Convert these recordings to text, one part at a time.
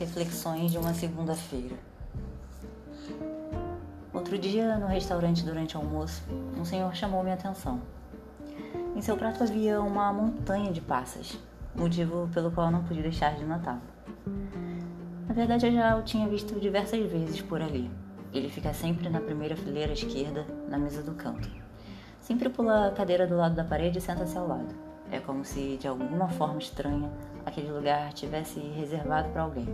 Reflexões de uma segunda-feira. Outro dia, no restaurante durante o almoço, um senhor chamou minha atenção. Em seu prato havia uma montanha de passas, motivo pelo qual não pude deixar de notá-lo. Na verdade, eu já o tinha visto diversas vezes por ali. Ele fica sempre na primeira fileira esquerda, na mesa do canto. Sempre pula a cadeira do lado da parede e senta-se ao lado. É como se, de alguma forma estranha, aquele lugar tivesse reservado para alguém.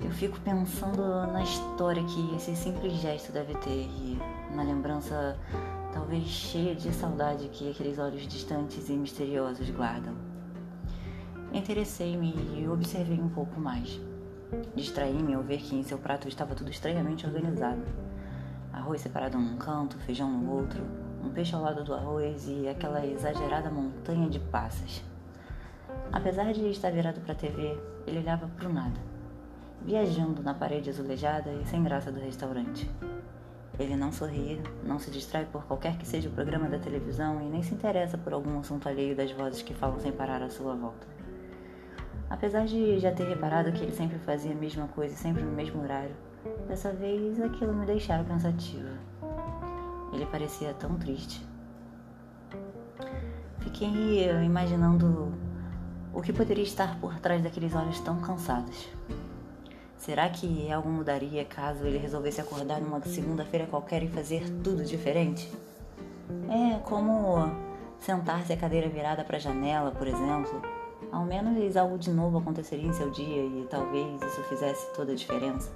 Eu fico pensando na história que esse simples gesto deve ter e na lembrança talvez cheia de saudade que aqueles olhos distantes e misteriosos guardam. Interessei-me e observei um pouco mais. Distraí-me ao ver que em seu prato estava tudo estranhamente organizado. Arroz separado num canto, feijão no outro, um peixe ao lado do arroz e aquela exagerada montanha de passas. Apesar de estar virado para a TV, ele olhava para o nada, viajando na parede azulejada e sem graça do restaurante. Ele não sorri, não se distrai por qualquer que seja o programa da televisão e nem se interessa por algum assunto alheio das vozes que falam sem parar à sua volta. Apesar de já ter reparado que ele sempre fazia a mesma coisa, sempre no mesmo horário, dessa vez aquilo me deixava pensativa. Ele parecia tão triste. Fiquei imaginando o que poderia estar por trás daqueles olhos tão cansados? Será que algo mudaria caso ele resolvesse acordar numa segunda-feira qualquer e fazer tudo diferente? É como sentar-se a cadeira virada para a janela, por exemplo. Ao menos algo de novo aconteceria em seu dia e talvez isso fizesse toda a diferença.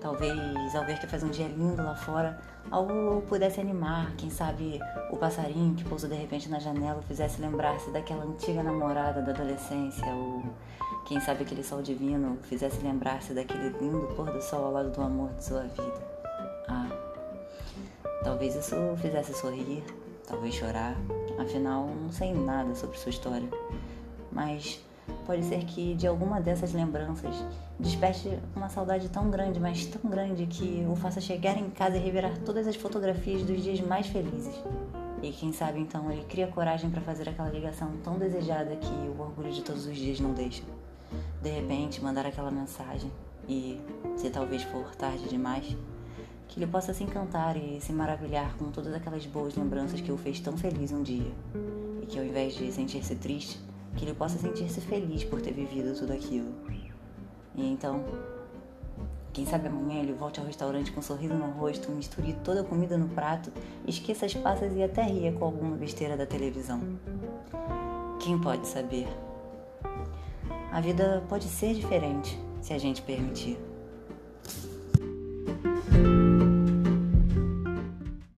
Talvez, ao ver que faz um dia lindo lá fora, algo pudesse animar. Quem sabe o passarinho que pousa de repente na janela fizesse lembrar-se daquela antiga namorada da adolescência. Ou quem sabe aquele sol divino fizesse lembrar-se daquele lindo pôr do sol ao lado do amor de sua vida. Ah, talvez isso fizesse sorrir, talvez chorar. Afinal, não sei nada sobre sua história. Mas Pode ser que de alguma dessas lembranças desperte uma saudade tão grande, mas tão grande que o faça chegar em casa e revirar todas as fotografias dos dias mais felizes. E quem sabe então ele cria coragem para fazer aquela ligação tão desejada que o orgulho de todos os dias não deixa. De repente, mandar aquela mensagem e, se talvez for tarde demais, que ele possa se encantar e se maravilhar com todas aquelas boas lembranças que o fez tão feliz um dia. E que ao invés de sentir-se triste, que ele possa sentir-se feliz por ter vivido tudo aquilo. E então, quem sabe amanhã ele volte ao restaurante com um sorriso no rosto, misture toda a comida no prato, esqueça as passas e até ria com alguma besteira da televisão. Quem pode saber? A vida pode ser diferente se a gente permitir.